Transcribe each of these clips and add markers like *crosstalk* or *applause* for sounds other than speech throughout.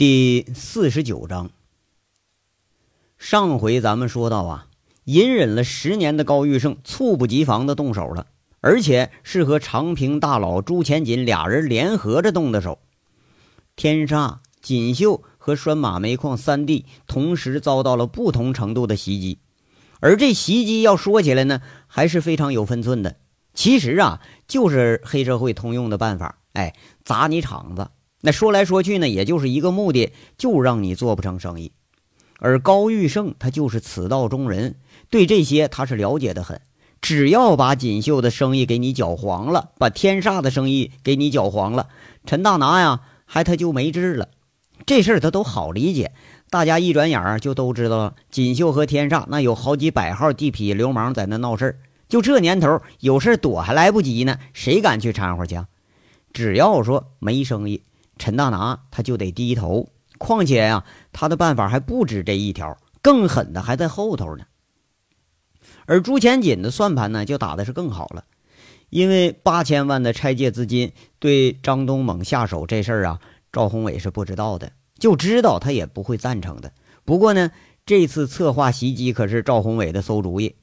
第四十九章。上回咱们说到啊，隐忍了十年的高玉胜猝不及防的动手了，而且是和长平大佬朱前锦俩人联合着动的手。天煞、锦绣和拴马煤矿三弟同时遭到了不同程度的袭击，而这袭击要说起来呢，还是非常有分寸的。其实啊，就是黑社会通用的办法，哎，砸你场子。那说来说去呢，也就是一个目的，就让你做不成生意。而高玉胜他就是此道中人，对这些他是了解的很。只要把锦绣的生意给你搅黄了，把天煞的生意给你搅黄了，陈大拿呀，还他就没治了。这事儿他都好理解，大家一转眼儿就都知道了。锦绣和天煞那有好几百号地痞流氓在那闹事儿，就这年头有事躲还来不及呢，谁敢去掺和去？只要说没生意。陈大拿他就得低头，况且呀，他的办法还不止这一条，更狠的还在后头呢。而朱前锦的算盘呢，就打的是更好了，因为八千万的拆借资金对张东猛下手这事儿啊，赵宏伟是不知道的，就知道他也不会赞成的。不过呢，这次策划袭击可是赵宏伟的馊主意。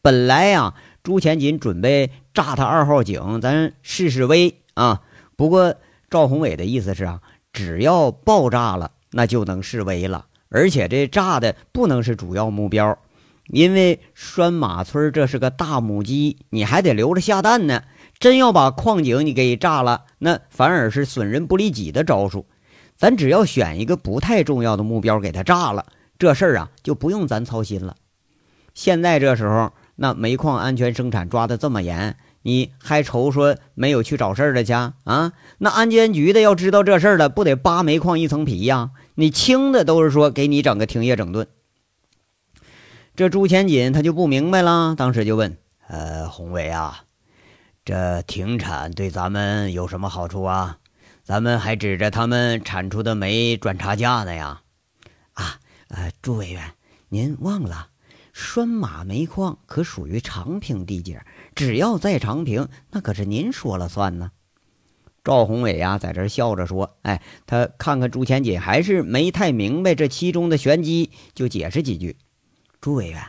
本来呀，朱前锦准备炸他二号井，咱试试威啊。不过。赵宏伟的意思是啊，只要爆炸了，那就能示威了。而且这炸的不能是主要目标，因为拴马村这是个大母鸡，你还得留着下蛋呢。真要把矿井你给炸了，那反而是损人不利己的招数。咱只要选一个不太重要的目标给他炸了，这事儿啊就不用咱操心了。现在这时候，那煤矿安全生产抓的这么严。你还愁说没有去找事儿的去啊？那安监局的要知道这事儿了，不得扒煤矿一层皮呀？你轻的都是说给你整个停业整顿。这朱前锦他就不明白了，当时就问：“呃，宏伟啊，这停产对咱们有什么好处啊？咱们还指着他们产出的煤赚差价呢呀？”啊，呃，朱委员，您忘了，拴马煤矿可属于长平地界。只要在长平，那可是您说了算呢。赵宏伟呀，在这笑着说：“哎，他看看朱千锦，还是没太明白这其中的玄机，就解释几句。朱委员，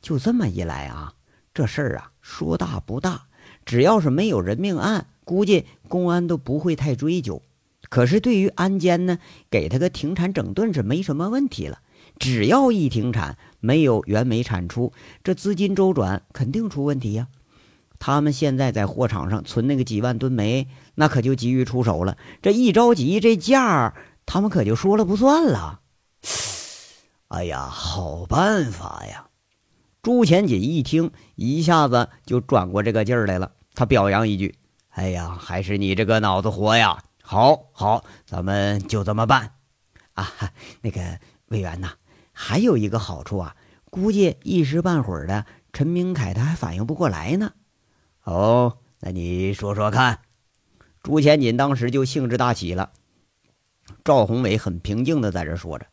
就这么一来啊，这事儿啊，说大不大，只要是没有人命案，估计公安都不会太追究。可是对于安监呢，给他个停产整顿是没什么问题了。只要一停产，没有原煤产出，这资金周转肯定出问题呀。”他们现在在货场上存那个几万吨煤，那可就急于出手了。这一着急，这价他们可就说了不算了。哎呀，好办法呀！朱钱锦一听，一下子就转过这个劲儿来了。他表扬一句：“哎呀，还是你这个脑子活呀！好好，咱们就这么办。”啊，那个委员呐，还有一个好处啊，估计一时半会儿的，陈明凯他还反应不过来呢。哦，那你说说看。朱千锦当时就兴致大起了。赵宏伟很平静的在这说着：“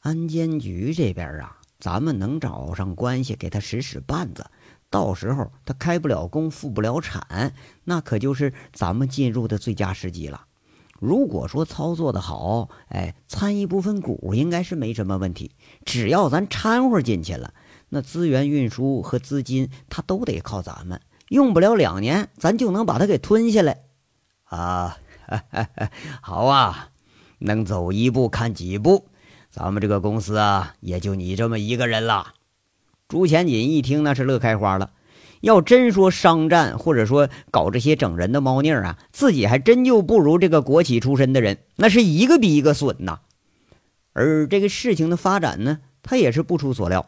安监局这边啊，咱们能找上关系给他使使绊子，到时候他开不了工、复不了产，那可就是咱们进入的最佳时机了。如果说操作的好，哎，参一部分股应该是没什么问题。只要咱掺和进去了，那资源运输和资金他都得靠咱们。”用不了两年，咱就能把它给吞下来，啊，哈 *laughs* 哈好啊，能走一步看几步，咱们这个公司啊，也就你这么一个人了。朱前锦一听，那是乐开花了。要真说商战，或者说搞这些整人的猫腻啊，自己还真就不如这个国企出身的人，那是一个比一个损呐。而这个事情的发展呢，他也是不出所料。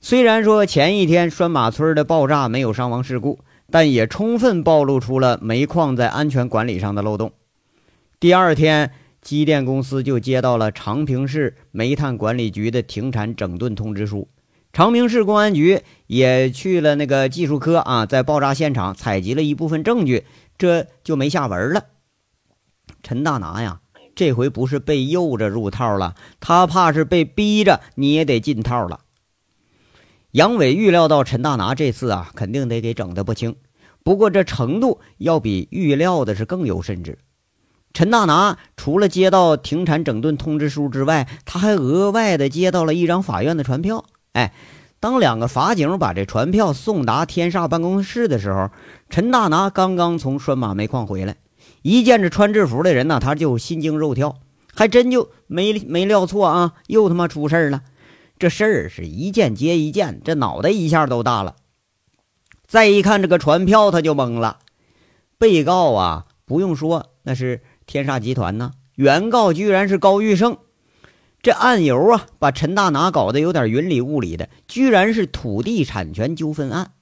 虽然说前一天拴马村的爆炸没有伤亡事故，但也充分暴露出了煤矿在安全管理上的漏洞。第二天，机电公司就接到了长平市煤炭管理局的停产整顿通知书，长平市公安局也去了那个技术科啊，在爆炸现场采集了一部分证据，这就没下文了。陈大拿呀，这回不是被诱着入套了，他怕是被逼着你也得进套了。杨伟预料到陈大拿这次啊，肯定得给整的不轻。不过这程度要比预料的是更有甚至。陈大拿除了接到停产整顿通知书之外，他还额外的接到了一张法院的传票。哎，当两个法警把这传票送达天煞办公室的时候，陈大拿刚刚从拴马煤矿回来，一见着穿制服的人呢，他就心惊肉跳，还真就没没料错啊，又他妈出事儿了。这事儿是一件接一件，这脑袋一下都大了。再一看这个传票，他就懵了。被告啊，不用说，那是。天煞集团呢？原告居然是高玉胜，这案由啊，把陈大拿搞得有点云里雾里的，居然是土地产权纠纷案。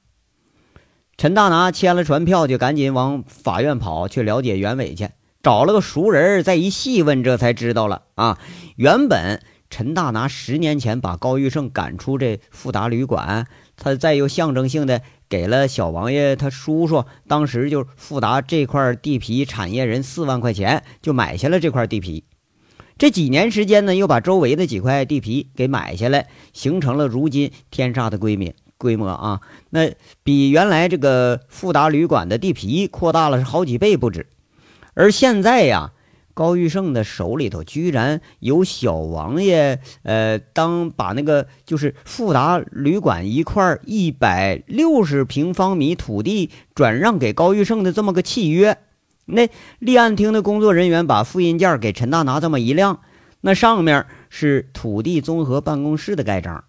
陈大拿签了传票，就赶紧往法院跑去了解原委去，找了个熟人再一细问，这才知道了啊，原本陈大拿十年前把高玉胜赶出这富达旅馆，他再又象征性的。给了小王爷他叔叔，当时就富达这块地皮产业人四万块钱，就买下了这块地皮。这几年时间呢，又把周围的几块地皮给买下来，形成了如今天煞的规模规模啊。那比原来这个富达旅馆的地皮扩大了是好几倍不止。而现在呀。高玉胜的手里头居然有小王爷，呃，当把那个就是富达旅馆一块一百六十平方米土地转让给高玉胜的这么个契约。那立案厅的工作人员把复印件给陈大拿这么一亮，那上面是土地综合办公室的盖章。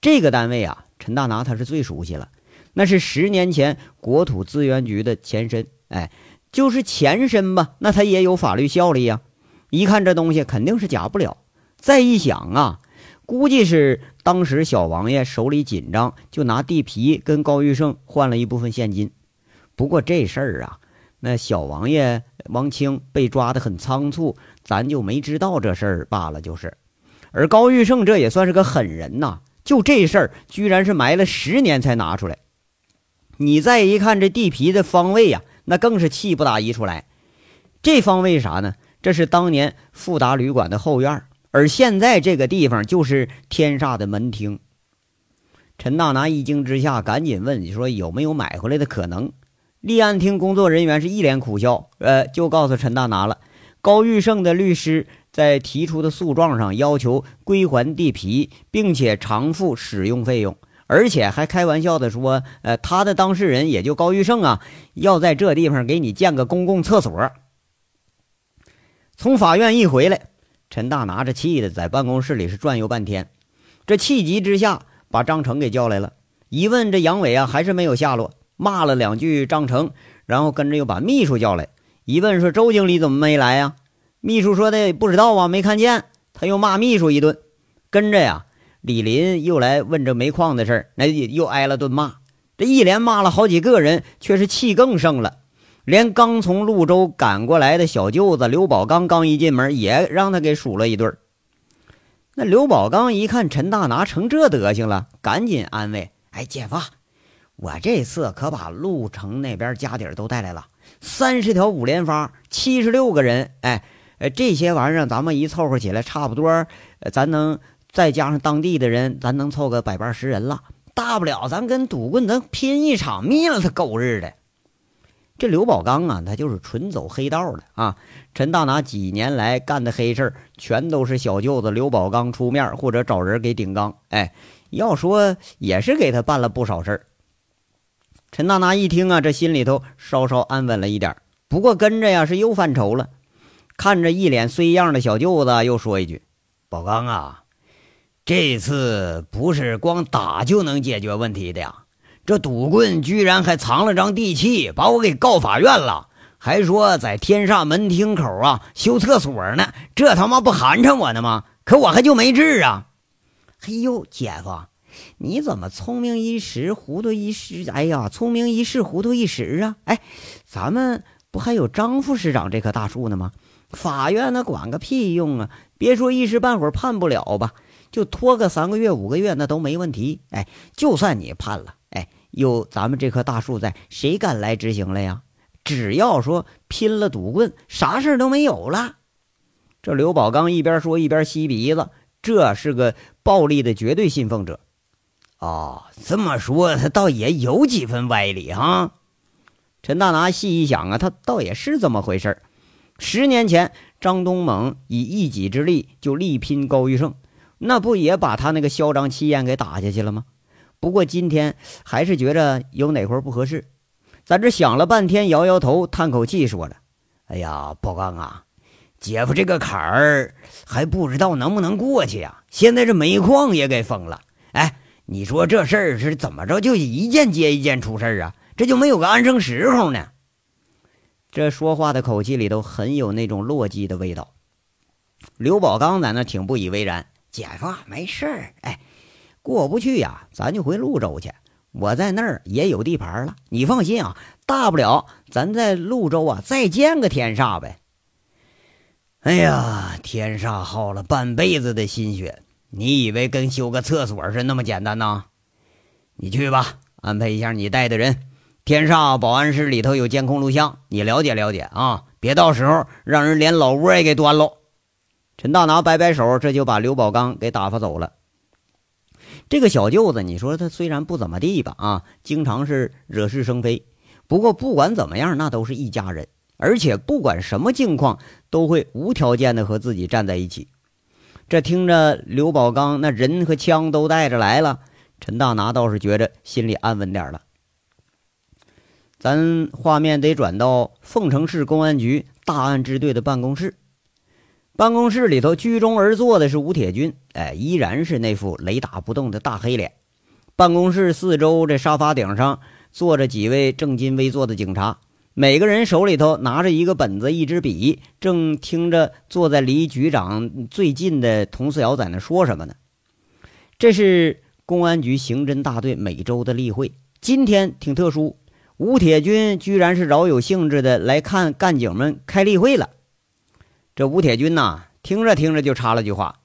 这个单位啊，陈大拿他是最熟悉了，那是十年前国土资源局的前身。哎。就是前身吧，那他也有法律效力呀。一看这东西肯定是假不了。再一想啊，估计是当时小王爷手里紧张，就拿地皮跟高玉胜换了一部分现金。不过这事儿啊，那小王爷王清被抓的很仓促，咱就没知道这事儿罢了。就是，而高玉胜这也算是个狠人呐，就这事儿居然是埋了十年才拿出来。你再一看这地皮的方位呀。那更是气不打一处来，这方位啥呢？这是当年富达旅馆的后院，而现在这个地方就是天煞的门厅。陈大拿一惊之下，赶紧问：“你说有没有买回来的可能？”立案厅工作人员是一脸苦笑，呃，就告诉陈大拿了：高玉胜的律师在提出的诉状上要求归还地皮，并且偿付使用费用。而且还开玩笑的说：“呃，他的当事人也就高玉胜啊，要在这地方给你建个公共厕所。”从法院一回来，陈大拿着气的在办公室里是转悠半天。这气急之下，把张成给叫来了。一问这杨伟啊，还是没有下落，骂了两句张成，然后跟着又把秘书叫来。一问说：“周经理怎么没来呀？”秘书说的不知道啊，没看见。他又骂秘书一顿，跟着呀。李林又来问这煤矿的事儿，那又挨了顿骂。这一连骂了好几个人，却是气更盛了。连刚从潞州赶过来的小舅子刘宝刚，刚一进门，也让他给数了一顿。那刘宝刚一看陈大拿成这德行了，赶紧安慰：“哎，姐夫，我这次可把潞城那边家底儿都带来了，三十条五连发，七十六个人。哎，呃，这些玩意儿咱们一凑合起来，差不多，咱能。”再加上当地的人，咱能凑个百八十人了。大不了咱跟赌棍能拼一场，灭了他狗日的！这刘宝刚啊，他就是纯走黑道的啊。陈大拿几年来干的黑事全都是小舅子刘宝刚出面或者找人给顶缸。哎，要说也是给他办了不少事儿。陈大拿一听啊，这心里头稍稍安稳了一点。不过跟着呀，是又犯愁了。看着一脸衰样的小舅子，又说一句：“宝刚啊。”这次不是光打就能解决问题的呀！这赌棍居然还藏了张地契，把我给告法院了，还说在天煞门厅口啊修厕所呢，这他妈不寒碜我呢吗？可我还就没治啊！嘿呦，姐夫，你怎么聪明一时糊涂一时？哎呀，聪明一世糊涂一时啊！哎，咱们不还有张副市长这棵大树呢吗？法院那管个屁用啊！别说一时半会儿判不了吧。就拖个三个月五个月，那都没问题。哎，就算你判了，哎，有咱们这棵大树在，谁敢来执行了呀？只要说拼了赌棍，啥事都没有了。这刘宝刚一边说一边吸鼻子，这是个暴力的绝对信奉者。哦，这么说他倒也有几分歪理哈。陈大拿细一想啊，他倒也是这么回事十年前，张东猛以一己之力就力拼高玉胜，那不也把他那个嚣张气焰给打下去了吗？不过今天还是觉着有哪块不合适，在这想了半天，摇摇头，叹口气，说了：“哎呀，宝刚啊，姐夫这个坎儿还不知道能不能过去呀。现在这煤矿也给封了，哎，你说这事儿是怎么着？就一件接一件出事儿啊，这就没有个安生时候呢。”这说话的口气里头很有那种落寂的味道。刘宝刚在那挺不以为然：“姐夫没事儿，哎。”过不去呀，咱就回潞州去。我在那儿也有地盘了，你放心啊。大不了咱在潞州啊再建个天煞呗。哎呀，天煞耗了半辈子的心血，你以为跟修个厕所是那么简单呐？你去吧，安排一下你带的人。天煞保安室里头有监控录像，你了解了解啊，别到时候让人连老窝也给端喽。陈大拿摆摆手，这就把刘宝刚给打发走了。这个小舅子，你说他虽然不怎么地吧，啊，经常是惹是生非。不过不管怎么样，那都是一家人，而且不管什么境况，都会无条件的和自己站在一起。这听着，刘宝刚那人和枪都带着来了，陈大拿倒是觉着心里安稳点了。咱画面得转到凤城市公安局大案支队的办公室。办公室里头居中而坐的是吴铁军，哎，依然是那副雷打不动的大黑脸。办公室四周这沙发顶上坐着几位正襟危坐的警察，每个人手里头拿着一个本子、一支笔，正听着坐在离局长最近的佟四瑶在那说什么呢？这是公安局刑侦大队每周的例会，今天挺特殊，吴铁军居然是饶有兴致的来看干警们开例会了。这吴铁军呐，听着听着就插了句话：“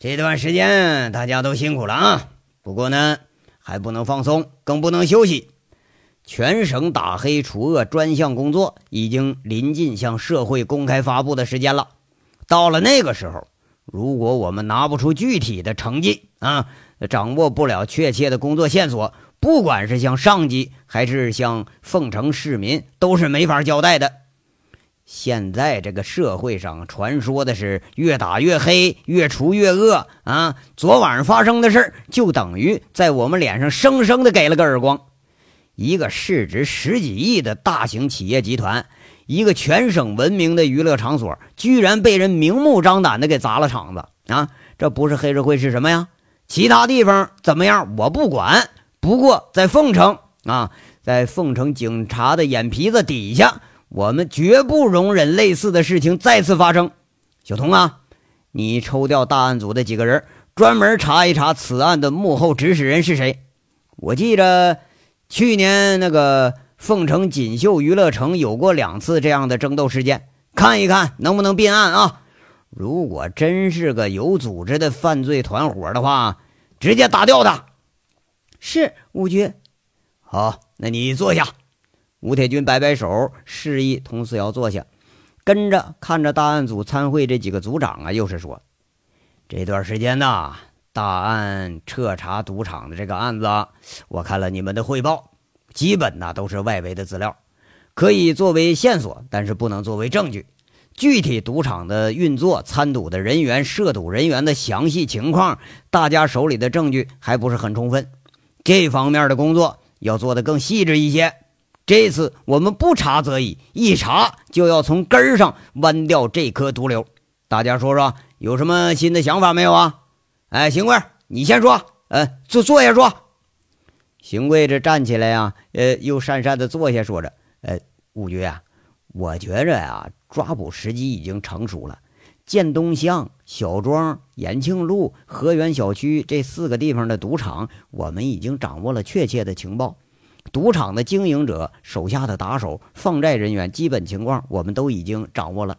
这段时间大家都辛苦了啊，不过呢，还不能放松，更不能休息。全省打黑除恶专项工作已经临近向社会公开发布的时间了。到了那个时候，如果我们拿不出具体的成绩啊，掌握不了确切的工作线索，不管是向上级还是向凤城市民，都是没法交代的。”现在这个社会上传说的是越打越黑，越除越恶啊！昨晚上发生的事就等于在我们脸上生生的给了个耳光。一个市值十几亿的大型企业集团，一个全省闻名的娱乐场所，居然被人明目张胆的给砸了场子啊！这不是黑社会是什么呀？其他地方怎么样我不管，不过在凤城啊，在凤城警察的眼皮子底下。我们绝不容忍类似的事情再次发生。小童啊，你抽调大案组的几个人，专门查一查此案的幕后指使人是谁。我记着，去年那个凤城锦绣娱乐城有过两次这样的争斗事件，看一看能不能并案啊。如果真是个有组织的犯罪团伙的话，直接打掉他。是五局。好，那你坐下。吴铁军摆摆手，示意佟四瑶坐下，跟着看着大案组参会这几个组长啊，又是说：“这段时间呐，大案彻查赌场的这个案子，我看了你们的汇报，基本呢都是外围的资料，可以作为线索，但是不能作为证据。具体赌场的运作、参赌的人员、涉赌人员的详细情况，大家手里的证据还不是很充分，这方面的工作要做得更细致一些。”这次我们不查则已，一查就要从根上剜掉这颗毒瘤。大家说说，有什么新的想法没有啊？哎，邢贵，你先说。呃，坐坐下说。邢贵这站起来呀，呃，又讪讪的坐下，说着：“呃，五局啊，我觉着呀，抓捕时机已经成熟了。建东巷、小庄、延庆路、河源小区这四个地方的赌场，我们已经掌握了确切的情报。”赌场的经营者手下的打手、放债人员基本情况，我们都已经掌握了。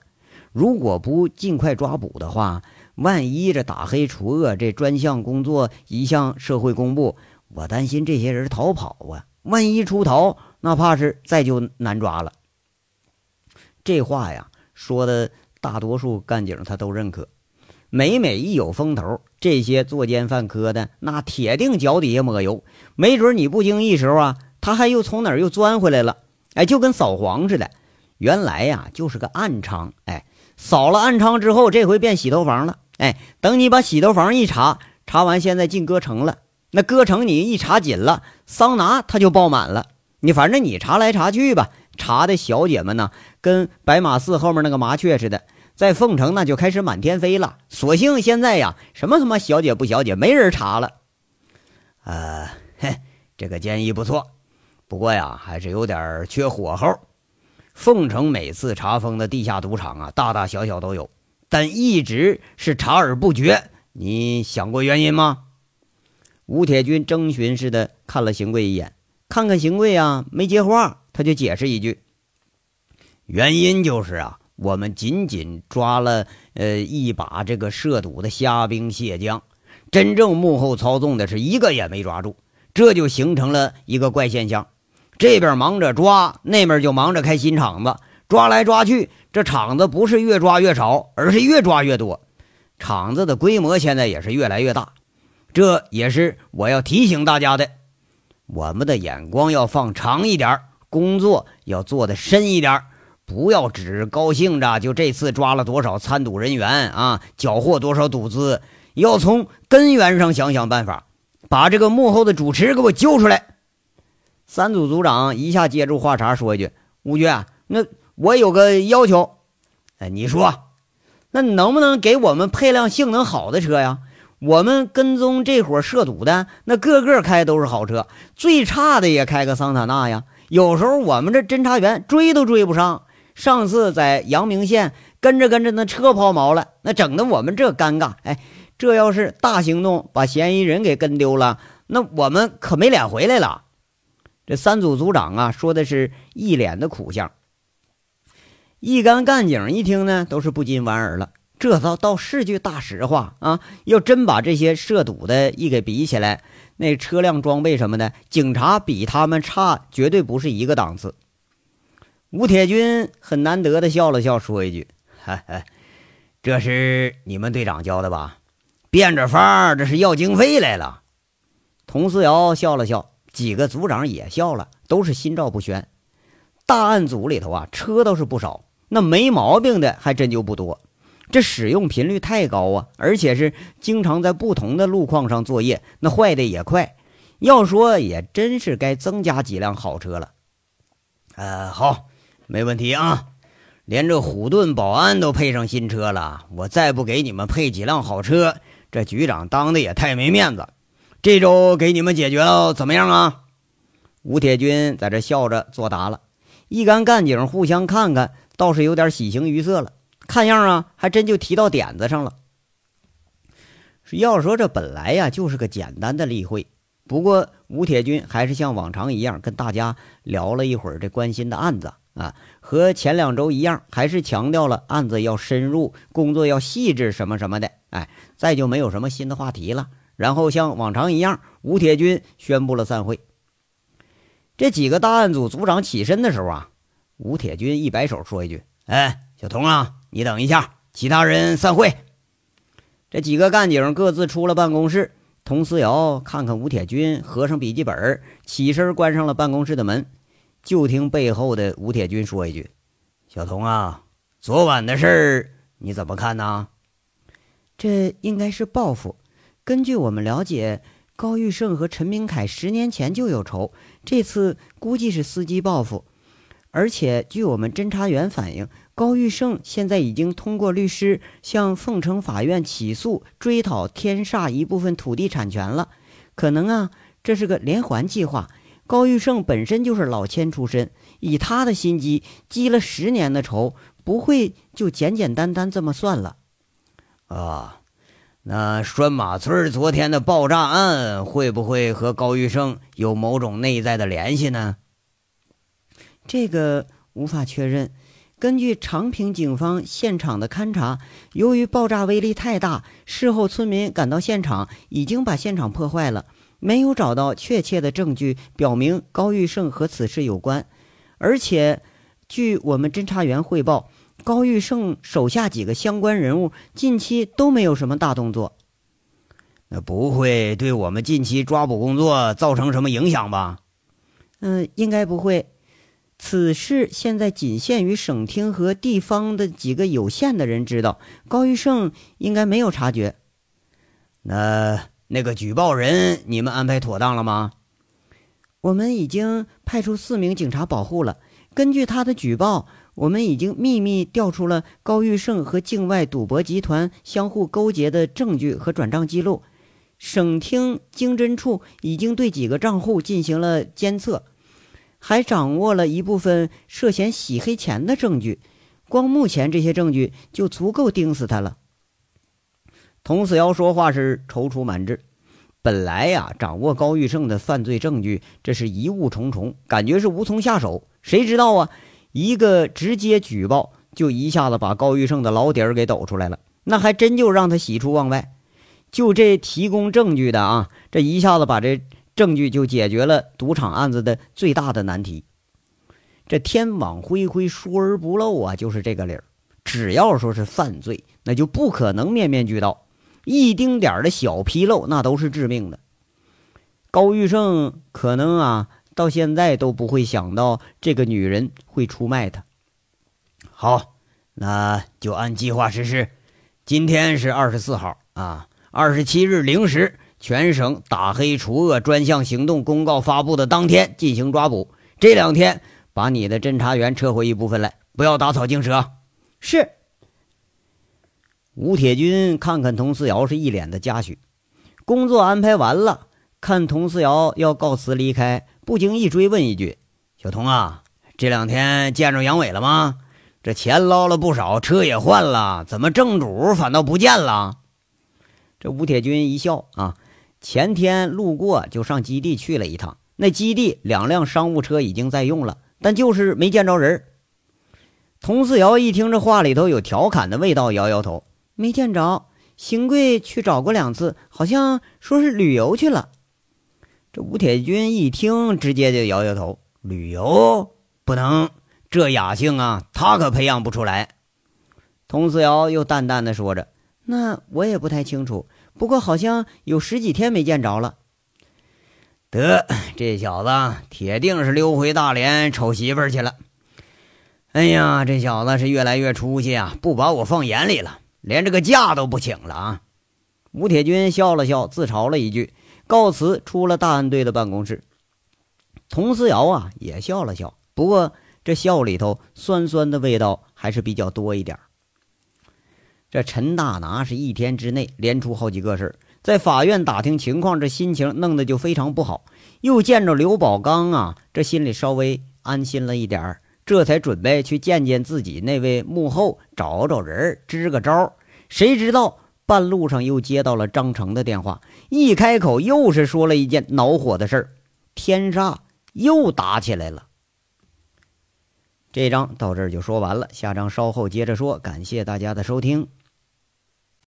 如果不尽快抓捕的话，万一这打黑除恶这专项工作一向社会公布，我担心这些人逃跑啊！万一出逃，那怕是再就难抓了。这话呀，说的大多数干警他都认可。每每一有风头，这些作奸犯科的那铁定脚底下抹油，没准你不经意时候啊。他还又从哪儿又钻回来了？哎，就跟扫黄似的，原来呀就是个暗娼。哎，扫了暗娼之后，这回变洗头房了。哎，等你把洗头房一查，查完现在进歌城了。那歌城你一查紧了，桑拿它就爆满了。你反正你查来查去吧，查的小姐们呢，跟白马寺后面那个麻雀似的，在凤城那就开始满天飞了。所幸现在呀，什么他妈小姐不小姐，没人查了。呃，嘿，这个建议不错，不过呀，还是有点缺火候。凤城每次查封的地下赌场啊，大大小小都有，但一直是查而不绝。你想过原因吗？吴铁军征询似的看了邢贵一眼。看看邢贵啊，没接话，他就解释一句：“原因就是啊，我们仅仅抓了呃一把这个涉赌的虾兵蟹将，真正幕后操纵的是一个也没抓住，这就形成了一个怪现象。这边忙着抓，那边就忙着开新场子，抓来抓去，这场子不是越抓越少，而是越抓越多，场子的规模现在也是越来越大。这也是我要提醒大家的。”我们的眼光要放长一点，工作要做的深一点，不要只高兴着就这次抓了多少参赌人员啊，缴获多少赌资，要从根源上想想办法，把这个幕后的主持给我揪出来。三组组长一下接住话茬，说一句：“吴军，那我有个要求，哎，你说，那能不能给我们配辆性能好的车呀？”我们跟踪这伙涉赌的，那个个开都是好车，最差的也开个桑塔纳呀。有时候我们这侦查员追都追不上。上次在阳明县跟着跟着，那车抛锚了，那整的我们这尴尬。哎，这要是大行动，把嫌疑人给跟丢了，那我们可没脸回来了。这三组组长啊，说的是一脸的苦相。一干干警一听呢，都是不禁莞尔了。这倒倒是句大实话啊！要真把这些涉赌的一给比起来，那车辆装备什么的，警察比他们差，绝对不是一个档次。吴铁军很难得的笑了笑，说一句：“哈哈，这是你们队长教的吧？变着法儿，这是要经费来了。”佟思瑶笑了笑，几个组长也笑了，都是心照不宣。大案组里头啊，车倒是不少，那没毛病的还真就不多。这使用频率太高啊，而且是经常在不同的路况上作业，那坏的也快。要说也真是该增加几辆好车了。呃，好，没问题啊。连这虎盾保安都配上新车了，我再不给你们配几辆好车，这局长当的也太没面子。这周给你们解决了，怎么样啊？吴铁军在这笑着作答了。一干干警互相看看，倒是有点喜形于色了。看样啊，还真就提到点子上了。要说这本来呀就是个简单的例会，不过吴铁军还是像往常一样跟大家聊了一会儿这关心的案子啊，和前两周一样，还是强调了案子要深入，工作要细致什么什么的。哎，再就没有什么新的话题了。然后像往常一样，吴铁军宣布了散会。这几个大案组组长起身的时候啊，吴铁军一摆手说一句：“哎，小童啊。”你等一下，其他人散会。这几个干警各自出了办公室。佟思瑶看看吴铁军，合上笔记本，起身关上了办公室的门。就听背后的吴铁军说一句：“小童啊，昨晚的事儿你怎么看呢？”这应该是报复。根据我们了解，高玉胜和陈明凯十年前就有仇，这次估计是伺机报复。而且据我们侦查员反映。高玉胜现在已经通过律师向凤城法院起诉追讨天煞一部分土地产权了，可能啊，这是个连环计划。高玉胜本身就是老千出身，以他的心机，积了十年的仇，不会就简简单单这么算了。啊，那拴马村昨天的爆炸案会不会和高玉胜有某种内在的联系呢？这个无法确认。根据长平警方现场的勘查，由于爆炸威力太大，事后村民赶到现场，已经把现场破坏了，没有找到确切的证据表明高玉胜和此事有关。而且，据我们侦查员汇报，高玉胜手下几个相关人物近期都没有什么大动作。那不会对我们近期抓捕工作造成什么影响吧？嗯，应该不会。此事现在仅限于省厅和地方的几个有限的人知道，高玉胜应该没有察觉。那那个举报人，你们安排妥当了吗？我们已经派出四名警察保护了。根据他的举报，我们已经秘密调出了高玉胜和境外赌博集团相互勾结的证据和转账记录。省厅经侦处已经对几个账户进行了监测。还掌握了一部分涉嫌洗黑钱的证据，光目前这些证据就足够盯死他了。童四瑶说话是踌躇满志，本来呀，掌握高玉胜的犯罪证据，这是疑雾重重，感觉是无从下手。谁知道啊，一个直接举报，就一下子把高玉胜的老底儿给抖出来了，那还真就让他喜出望外。就这提供证据的啊，这一下子把这。证据就解决了赌场案子的最大的难题。这天网恢恢，疏而不漏啊，就是这个理儿。只要说是犯罪，那就不可能面面俱到，一丁点儿的小纰漏那都是致命的。高玉胜可能啊，到现在都不会想到这个女人会出卖他。好，那就按计划实施。今天是二十四号啊，二十七日零时。全省打黑除恶专项行动公告发布的当天进行抓捕。这两天把你的侦查员撤回一部分来，不要打草惊蛇。是。吴铁军看看佟思瑶，是一脸的嘉许。工作安排完了，看佟思瑶要告辞离开，不经意追问一句：“小童啊，这两天见着杨伟了吗？这钱捞了不少，车也换了，怎么正主反倒不见了？”这吴铁军一笑啊。前天路过，就上基地去了一趟。那基地两辆商务车已经在用了，但就是没见着人。佟四瑶一听这话里头有调侃的味道，摇摇头，没见着。邢贵去找过两次，好像说是旅游去了。这吴铁军一听，直接就摇摇头：“旅游不能，这雅兴啊，他可培养不出来。”佟四瑶又淡淡的说着：“那我也不太清楚。”不过好像有十几天没见着了。得，这小子铁定是溜回大连瞅媳妇去了。哎呀，这小子是越来越出息啊，不把我放眼里了，连这个假都不请了啊！吴铁军笑了笑，自嘲了一句，告辞出了大案队的办公室。佟思瑶啊也笑了笑，不过这笑里头酸酸的味道还是比较多一点。这陈大拿是一天之内连出好几个事在法院打听情况，这心情弄得就非常不好。又见着刘宝刚啊，这心里稍微安心了一点儿，这才准备去见见自己那位幕后，找找人支个招。谁知道半路上又接到了张成的电话，一开口又是说了一件恼火的事儿，天煞又打起来了。这章到这儿就说完了，下章稍后接着说。感谢大家的收听。